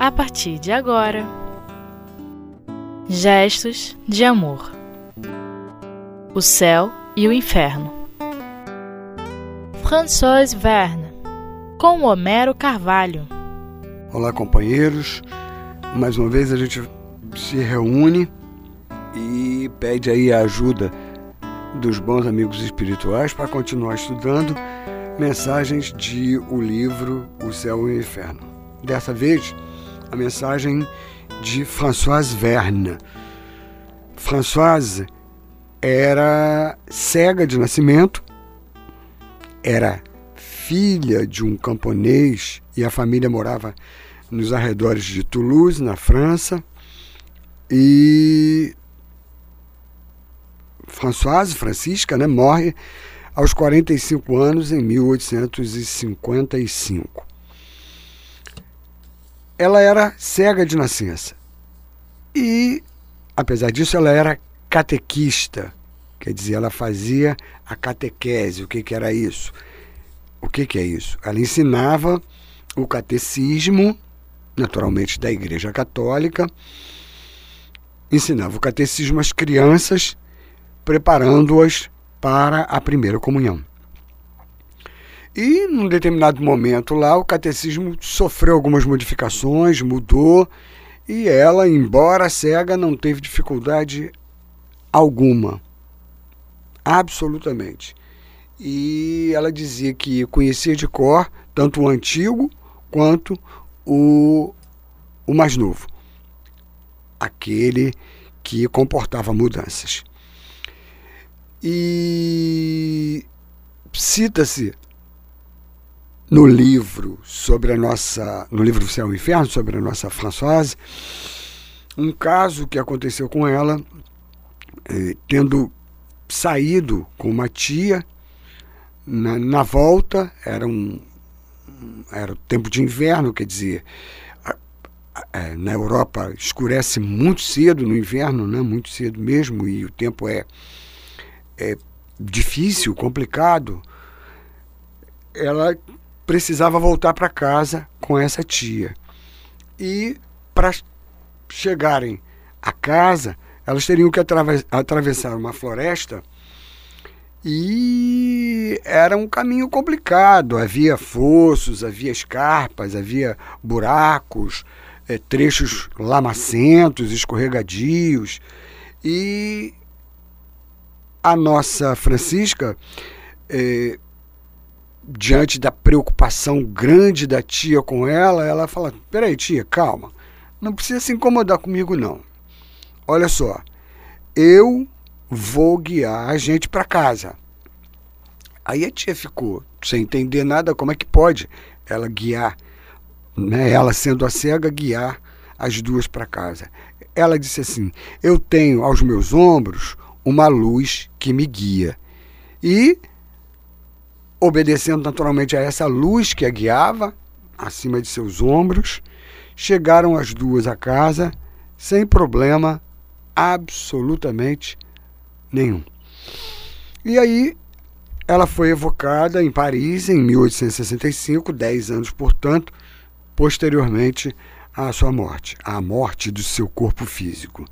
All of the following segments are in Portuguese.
a partir de agora. Gestos de amor. O céu e o inferno. François Verne, com Homero Carvalho. Olá, companheiros. Mais uma vez a gente se reúne e pede aí a ajuda dos bons amigos espirituais para continuar estudando mensagens de o livro O Céu e o Inferno. Dessa vez, a mensagem de Françoise Verne. Françoise era cega de nascimento, era filha de um camponês e a família morava nos arredores de Toulouse, na França. E Françoise, Francisca, né, morre aos 45 anos em 1855. Ela era cega de nascença e, apesar disso, ela era catequista, quer dizer, ela fazia a catequese. O que, que era isso? O que, que é isso? Ela ensinava o catecismo, naturalmente da Igreja Católica, ensinava o catecismo às crianças, preparando-as para a primeira comunhão. E num determinado momento lá, o catecismo sofreu algumas modificações, mudou, e ela, embora cega, não teve dificuldade alguma. Absolutamente. E ela dizia que conhecia de cor tanto o antigo quanto o, o mais novo. Aquele que comportava mudanças. E cita-se no livro sobre a nossa, no livro Céu e Inferno, sobre a nossa Françoise, um caso que aconteceu com ela, eh, tendo saído com uma tia, na, na volta, era um era tempo de inverno, quer dizer, é, na Europa escurece muito cedo no inverno, né? muito cedo mesmo, e o tempo é é, difícil, complicado, ela precisava voltar para casa com essa tia. E para chegarem a casa, elas teriam que atravessar uma floresta e era um caminho complicado. Havia fossos, havia escarpas, havia buracos, é, trechos lamacentos, escorregadios. E a nossa Francisca, é, diante da preocupação grande da tia com ela, ela fala: peraí, tia, calma, não precisa se incomodar comigo, não. Olha só, eu vou guiar a gente para casa. Aí a tia ficou sem entender nada, como é que pode ela guiar, né, ela sendo a cega, guiar as duas para casa. Ela disse assim: Eu tenho aos meus ombros uma luz que me guia. E, obedecendo naturalmente a essa luz que a guiava, acima de seus ombros, chegaram as duas a casa sem problema absolutamente nenhum. E aí ela foi evocada em Paris em 1865, dez anos, portanto, posteriormente à sua morte, à morte do seu corpo físico.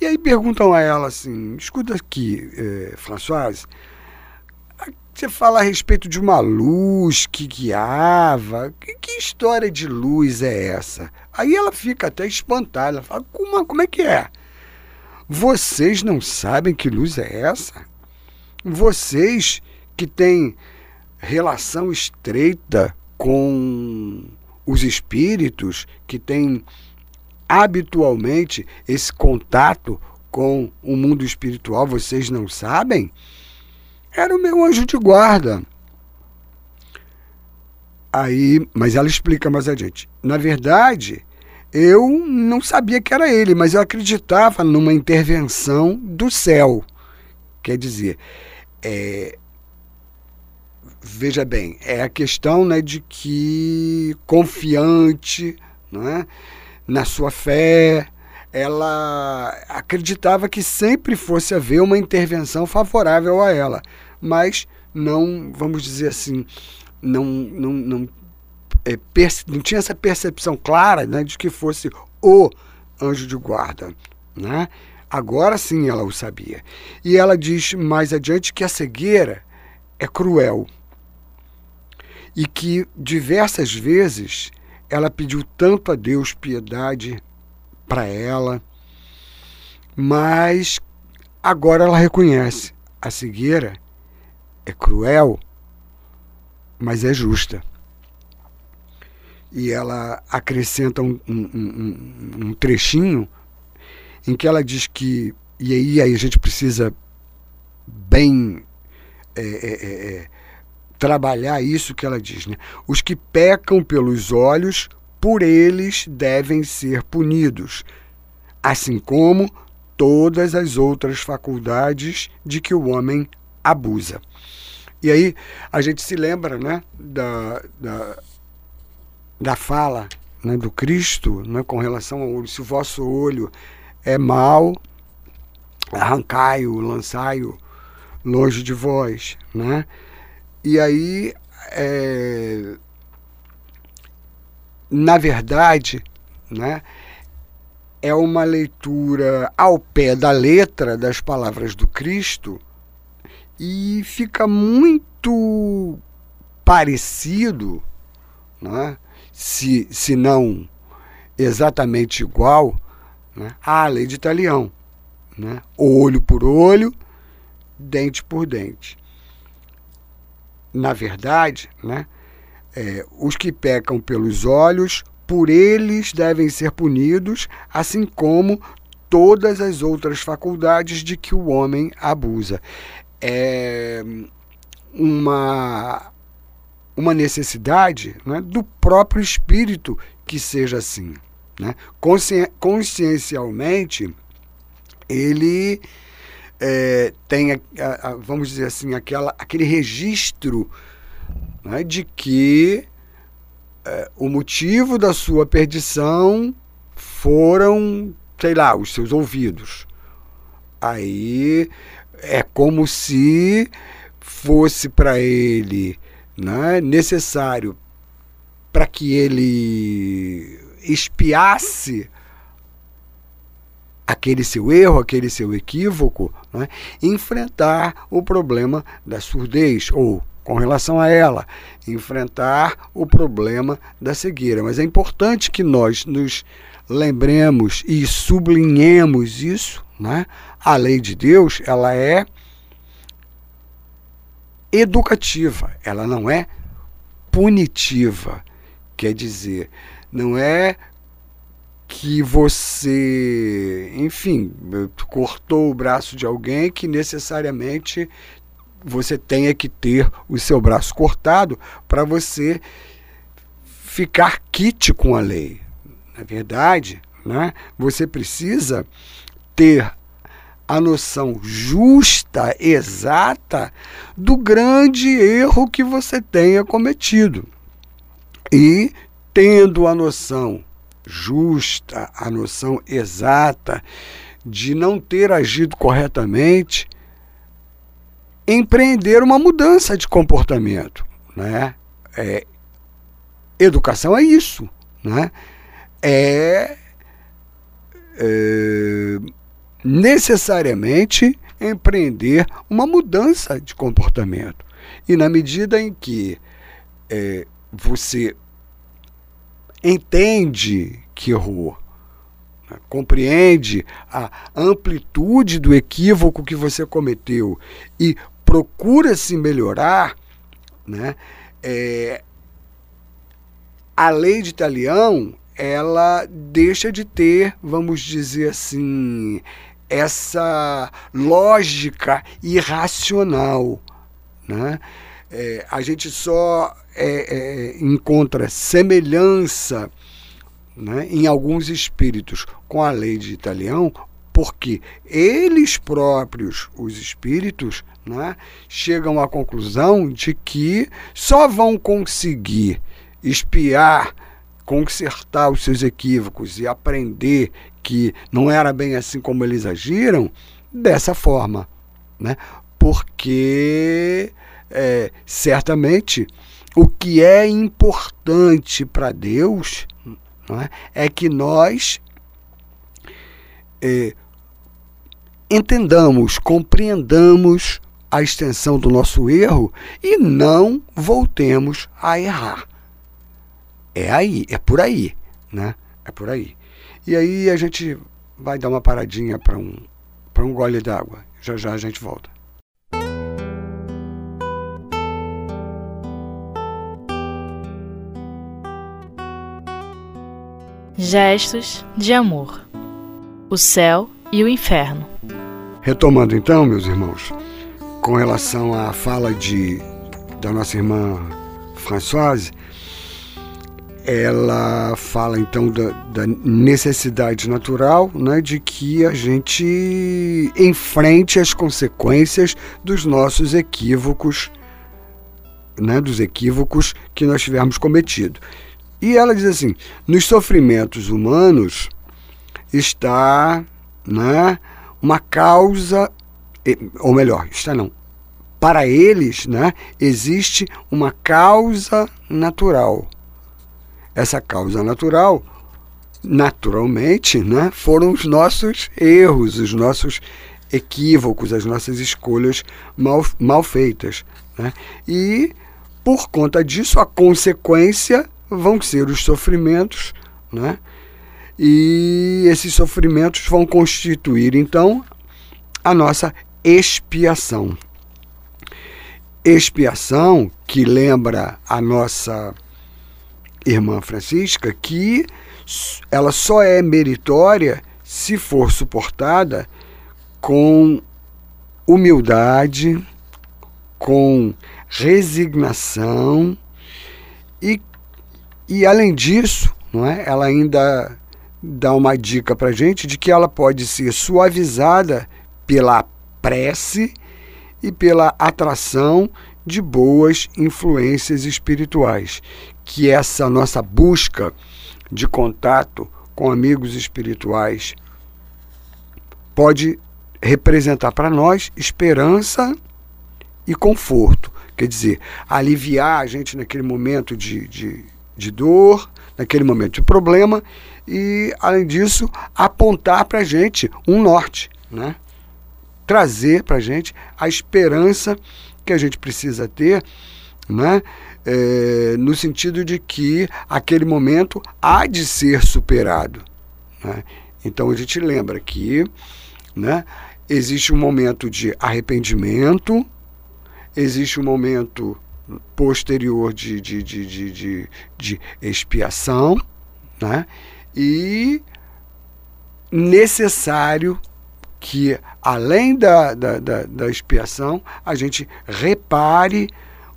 E aí perguntam a ela assim: escuta aqui, é, Françoise, você fala a respeito de uma luz que guiava. Que, que, história de luz é essa? Aí ela fica até espantada. Ela fala: como, como é que é? Vocês não sabem que luz é essa? Vocês que têm relação estreita com os espíritos que têm habitualmente esse contato com o mundo espiritual, vocês não sabem? Era o meu anjo de guarda. Aí, mas ela explica mais adiante. Na verdade, eu não sabia que era ele, mas eu acreditava numa intervenção do céu. Quer dizer, é, veja bem, é a questão né, de que confiante é, na sua fé, ela acreditava que sempre fosse haver uma intervenção favorável a ela, mas não, vamos dizer assim, não, não, não é, não tinha essa percepção clara né, de que fosse o anjo de guarda. Né? Agora sim ela o sabia. E ela diz mais adiante que a cegueira é cruel e que diversas vezes ela pediu tanto a Deus piedade para ela, mas agora ela reconhece a cegueira é cruel, mas é justa. E ela acrescenta um, um, um, um trechinho em que ela diz que, e aí, aí a gente precisa bem é, é, é, é, trabalhar isso que ela diz, né? Os que pecam pelos olhos, por eles devem ser punidos, assim como todas as outras faculdades de que o homem abusa. E aí a gente se lembra né, da, da, da fala né, do Cristo né, com relação ao olho. Se o vosso olho é mau, arrancai-o, lançai-o longe de vós. Né? E aí, é, na verdade, né, é uma leitura ao pé da letra das palavras do Cristo e fica muito parecido, né, se, se não exatamente igual, né, à lei de Italião. Né? Olho por olho, dente por dente. Na verdade, né, é, os que pecam pelos olhos, por eles devem ser punidos, assim como todas as outras faculdades de que o homem abusa. É uma, uma necessidade né, do próprio espírito que seja assim. Né? Consci, consciencialmente, ele é, tem, vamos dizer assim, aquela, aquele registro né, de que é, o motivo da sua perdição foram, sei lá, os seus ouvidos. Aí é como se fosse para ele né, necessário para que ele espiasse aquele seu erro, aquele seu equívoco, né, enfrentar o problema da surdez ou com relação a ela, enfrentar o problema da cegueira. Mas é importante que nós nos lembremos e sublinhemos isso, né? A lei de Deus, ela é educativa, ela não é punitiva. Quer dizer, não é que você, enfim, cortou o braço de alguém que necessariamente você tenha que ter o seu braço cortado para você ficar quite com a lei. Na verdade, né, você precisa ter a noção justa, exata, do grande erro que você tenha cometido. E, tendo a noção justa, a noção exata de não ter agido corretamente, empreender uma mudança de comportamento. Né? É, educação é isso. Né? É, é necessariamente empreender uma mudança de comportamento. E na medida em que é, você entende que errou, compreende a amplitude do equívoco que você cometeu e procura se melhorar, né, é, a lei de Italião ela deixa de ter, vamos dizer assim, essa lógica irracional. Né? É, a gente só é, é, encontra semelhança né, em alguns espíritos com a lei de Italião, porque eles próprios, os espíritos, né, chegam à conclusão de que só vão conseguir espiar consertar os seus equívocos e aprender que não era bem assim como eles agiram, dessa forma. Né? Porque é, certamente o que é importante para Deus é? é? que nós é, entendamos, compreendamos a extensão do nosso erro e não voltemos a errar. É aí, é por aí, né? É por aí. E aí a gente vai dar uma paradinha para um, um gole d'água. Já já a gente volta. Gestos de amor. O céu e o inferno. Retomando então, meus irmãos, com relação à fala de da nossa irmã Françoise, ela fala então da, da, necessidade natural né, de que a gente enfrente as consequências dos nossos equívocos, né, dos equívocos que nós tivermos cometido. E ela diz assim: nos sofrimentos humanos está né, uma causa, ou melhor, está não, para eles né, existe uma causa natural essa causa natural, naturalmente, né, foram os nossos erros, os nossos equívocos, as nossas escolhas mal, mal feitas. Né? E, por conta disso, a consequência vão ser os sofrimentos, né? e esses sofrimentos vão constituir, então, a nossa expiação. Expiação que lembra a nossa irmã Francisca que ela só é meritória se for suportada com humildade, com resignação e, e além disso, não é? Ela ainda dá uma dica para gente de que ela pode ser suavizada pela prece e pela atração de boas influências espirituais, que essa nossa busca de contato com amigos espirituais pode representar para nós esperança e conforto. Quer dizer, aliviar a gente naquele momento de, de, de dor, naquele momento de problema, e, além disso, apontar para a gente um norte, né? trazer para a gente a esperança que a gente precisa ter, né? É, no sentido de que aquele momento há de ser superado. Né? Então a gente lembra que né, existe um momento de arrependimento, existe um momento posterior de, de, de, de, de, de expiação, né? e necessário que, além da, da, da, da expiação, a gente repare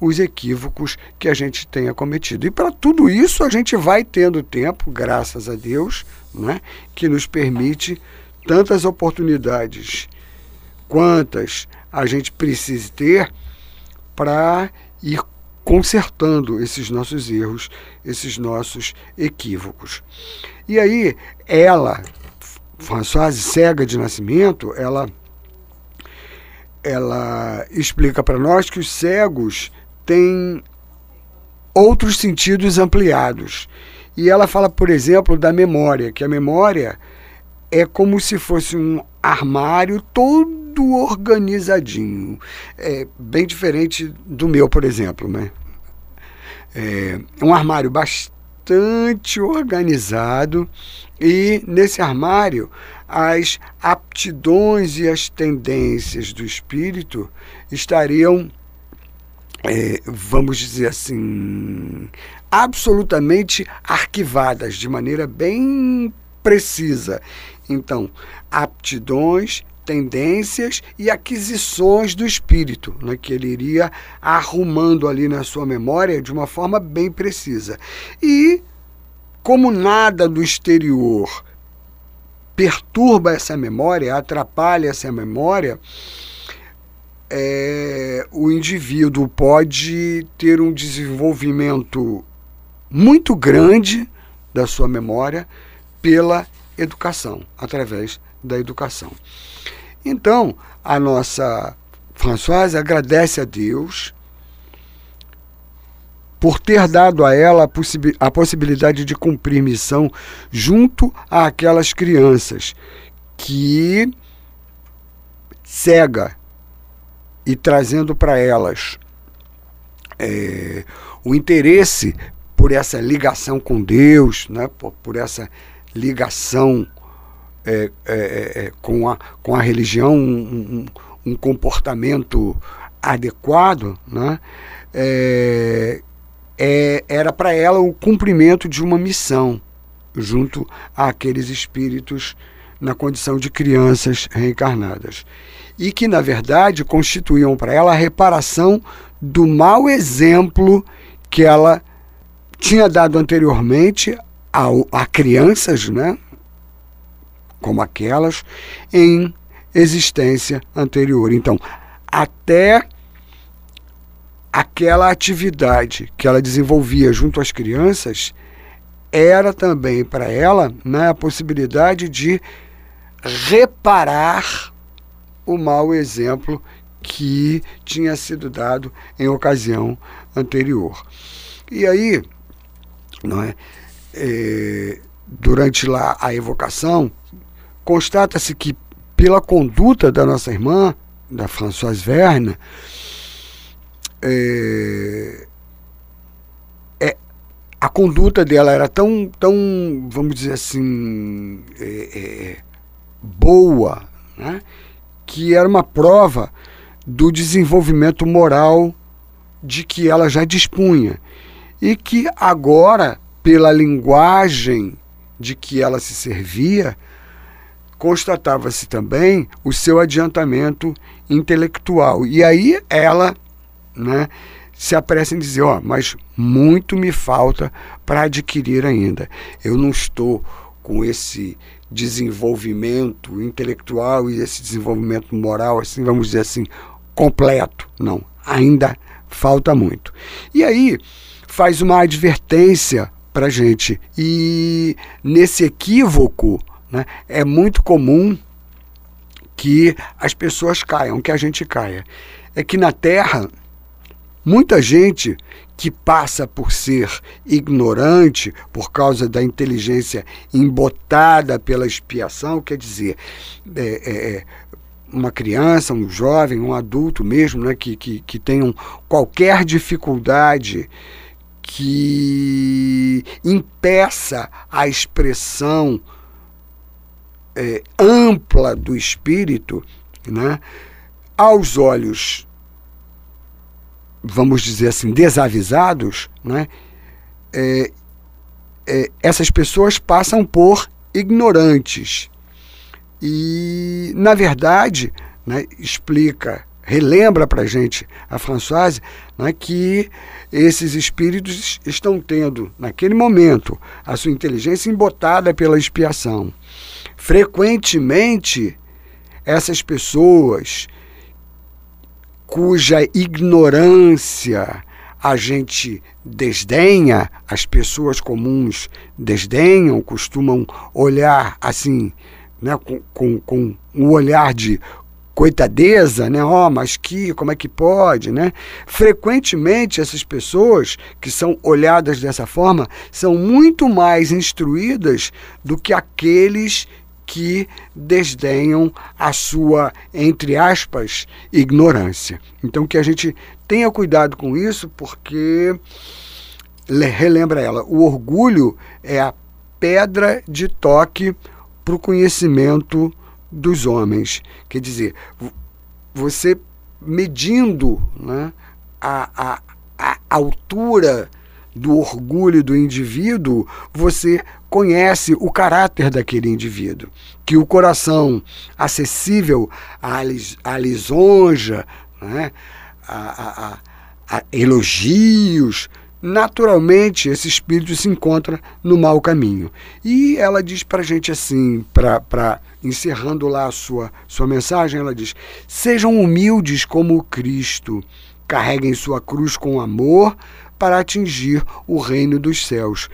os equívocos que a gente tenha cometido. E para tudo isso a gente vai tendo tempo, graças a Deus, né, que nos permite tantas oportunidades quantas a gente precise ter para ir consertando esses nossos erros, esses nossos equívocos. E aí ela Françoise, cega de nascimento, ela, ela explica para nós que os cegos têm outros sentidos ampliados. E ela fala, por exemplo, da memória, que a memória é como se fosse um armário todo organizadinho. É bem diferente do meu, por exemplo. Né? É um armário bastante organizado e nesse armário, as aptidões e as tendências do espírito estariam, é, vamos dizer assim, absolutamente arquivadas de maneira bem precisa. Então, aptidões, tendências e aquisições do espírito, né, que ele iria arrumando ali na sua memória de uma forma bem precisa. E como nada do exterior perturba essa memória, atrapalha essa memória, é, o indivíduo pode ter um desenvolvimento muito grande da sua memória pela educação, através da educação. Então, a nossa Françoise agradece a Deus por ter dado a ela a, a possibilidade de cumprir missão junto àquelas crianças que cega e trazendo para elas é, o interesse por essa ligação com Deus, né, por, por essa ligação é, é, é, é com, a, com a religião, um, um, comportamento adequado, né, é, era para ela o cumprimento de uma missão junto àqueles espíritos na condição de crianças reencarnadas. E que, na verdade, constituíam para ela a reparação do mau exemplo que ela tinha dado anteriormente a, a crianças, né? Como aquelas, em existência anterior. Então, até aquela atividade que ela desenvolvia junto às crianças era também para ela né, a possibilidade de reparar o mau exemplo que tinha sido dado em ocasião anterior. E aí, não é, é durante lá a evocação, constata-se que pela conduta da nossa irmã, da Françoise Verne, é, é, a conduta dela era tão, tão vamos dizer assim, é, é, boa, né, que era uma prova do desenvolvimento moral de que ela já dispunha. E que agora, pela linguagem de que ela se servia, constatava-se também o seu adiantamento intelectual. E aí ela né, se apressa em dizer, ó, mas muito me falta para adquirir ainda. Eu não estou com esse desenvolvimento intelectual e esse desenvolvimento moral, assim, vamos dizer assim, completo. Não, ainda falta muito. E aí faz uma advertência para gente. E nesse equívoco né, é muito comum que as pessoas caiam, que a gente caia. É que na Terra Muita gente que passa por ser ignorante por causa da inteligência embotada pela expiação, quer dizer, é, é, é, uma criança, um jovem, um adulto mesmo, né, que, que, que tenham qualquer dificuldade que impeça a expressão é, ampla do espírito, né, aos olhos vamos dizer assim, desavisados, né, é, é, essas pessoas passam por ignorantes. E, na verdade, né, explica, relembra para a gente a Françoise né, que esses espíritos estão tendo, naquele momento, a sua inteligência embotada pela expiação. Frequentemente, essas pessoas cuja ignorância a gente desdenha, as pessoas comuns desdenham, costumam olhar assim, né, com, com, com um olhar de coitadeza, né? Ó, oh, mas que, como é que pode, né? Frequentemente essas pessoas que são olhadas dessa forma são muito mais instruídas do que aqueles que desdenham a sua, entre aspas, ignorância. Então que a gente tenha cuidado com isso, porque relembra ela, o orgulho é a pedra de toque para o conhecimento dos homens. Quer dizer, você medindo né, a, a, a altura do orgulho do indivíduo, você conhece o caráter daquele indivíduo. Que o coração acessível à, lis, à lisonja, né? a, a, a, elogios, naturalmente esse espírito se encontra no mau caminho. E ela diz para a gente assim, para encerrando lá a sua, sua mensagem, ela diz: sejam humildes como Cristo, carreguem sua cruz com amor para atingir o reino dos céus.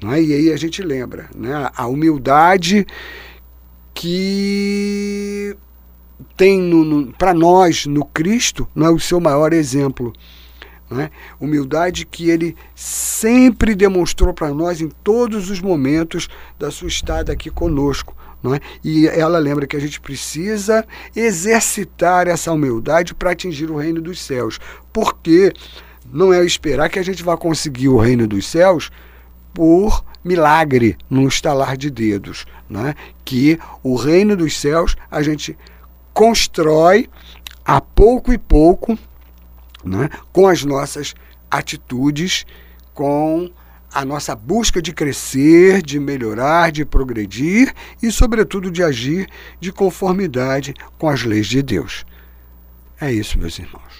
Né? E aí a gente lembra né? a humildade que tem para nós no Cristo não é o seu maior exemplo. Né? Humildade que ele sempre demonstrou para nós em todos os momentos da sua estada aqui conosco. É? E ela lembra que a gente precisa exercitar essa humildade para atingir o reino dos céus. Porque não é esperar que a gente vá conseguir o reino dos céus por milagre, num estalar de dedos. Né? Que o reino dos céus a gente constrói a pouco e pouco né? com as nossas atitudes, com a nossa busca de crescer, de melhorar, de progredir e, sobretudo, de agir de conformidade com as leis de Deus. É isso, meus irmãos.